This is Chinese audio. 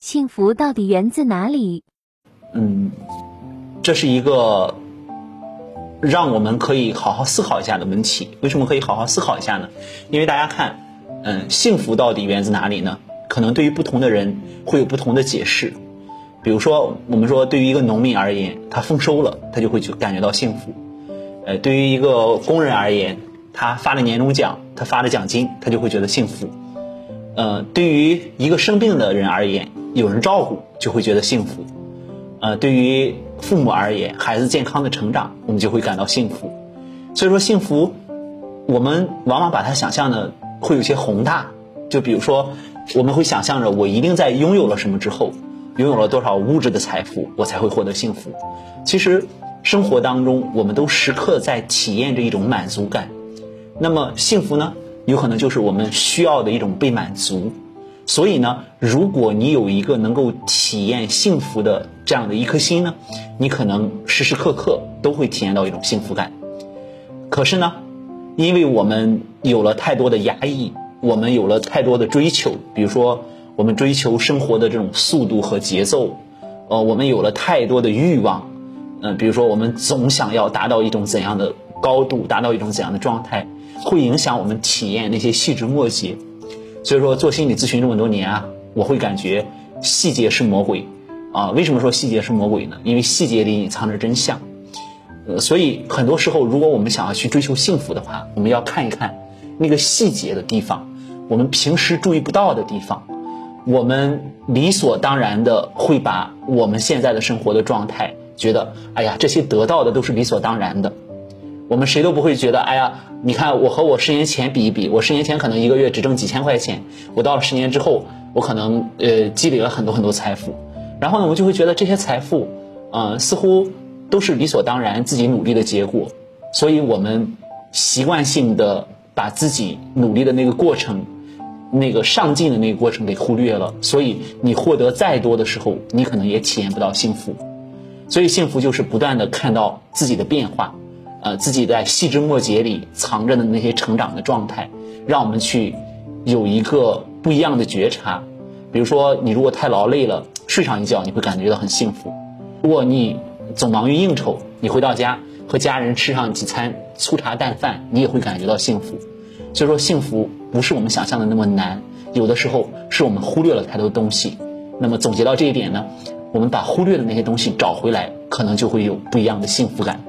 幸福到底源自哪里？嗯，这是一个让我们可以好好思考一下的问题。为什么可以好好思考一下呢？因为大家看，嗯，幸福到底源自哪里呢？可能对于不同的人会有不同的解释。比如说，我们说对于一个农民而言，他丰收了，他就会去感觉到幸福。呃，对于一个工人而言，他发了年终奖，他发了奖金，他就会觉得幸福。呃，对于一个生病的人而言，有人照顾就会觉得幸福。呃，对于父母而言，孩子健康的成长，我们就会感到幸福。所以说，幸福，我们往往把它想象的会有些宏大。就比如说，我们会想象着我一定在拥有了什么之后，拥有了多少物质的财富，我才会获得幸福。其实，生活当中我们都时刻在体验着一种满足感。那么，幸福呢？有可能就是我们需要的一种被满足，所以呢，如果你有一个能够体验幸福的这样的一颗心呢，你可能时时刻刻都会体验到一种幸福感。可是呢，因为我们有了太多的压抑，我们有了太多的追求，比如说我们追求生活的这种速度和节奏，呃，我们有了太多的欲望，嗯，比如说我们总想要达到一种怎样的高度，达到一种怎样的状态。会影响我们体验那些细枝末节，所以说做心理咨询这么多年啊，我会感觉细节是魔鬼啊。为什么说细节是魔鬼呢？因为细节里隐藏着真相。呃，所以很多时候，如果我们想要去追求幸福的话，我们要看一看那个细节的地方，我们平时注意不到的地方，我们理所当然的会把我们现在的生活的状态觉得，哎呀，这些得到的都是理所当然的。我们谁都不会觉得，哎呀，你看我和我十年前比一比，我十年前可能一个月只挣几千块钱，我到了十年之后，我可能呃积累了很多很多财富，然后呢，我就会觉得这些财富，呃，似乎都是理所当然自己努力的结果，所以我们习惯性的把自己努力的那个过程，那个上进的那个过程给忽略了，所以你获得再多的时候，你可能也体验不到幸福，所以幸福就是不断的看到自己的变化。呃，自己在细枝末节里藏着的那些成长的状态，让我们去有一个不一样的觉察。比如说，你如果太劳累了，睡上一觉，你会感觉到很幸福；如果你总忙于应酬，你回到家和家人吃上几餐粗茶淡饭，你也会感觉到幸福。所以说，幸福不是我们想象的那么难，有的时候是我们忽略了太多东西。那么总结到这一点呢，我们把忽略的那些东西找回来，可能就会有不一样的幸福感。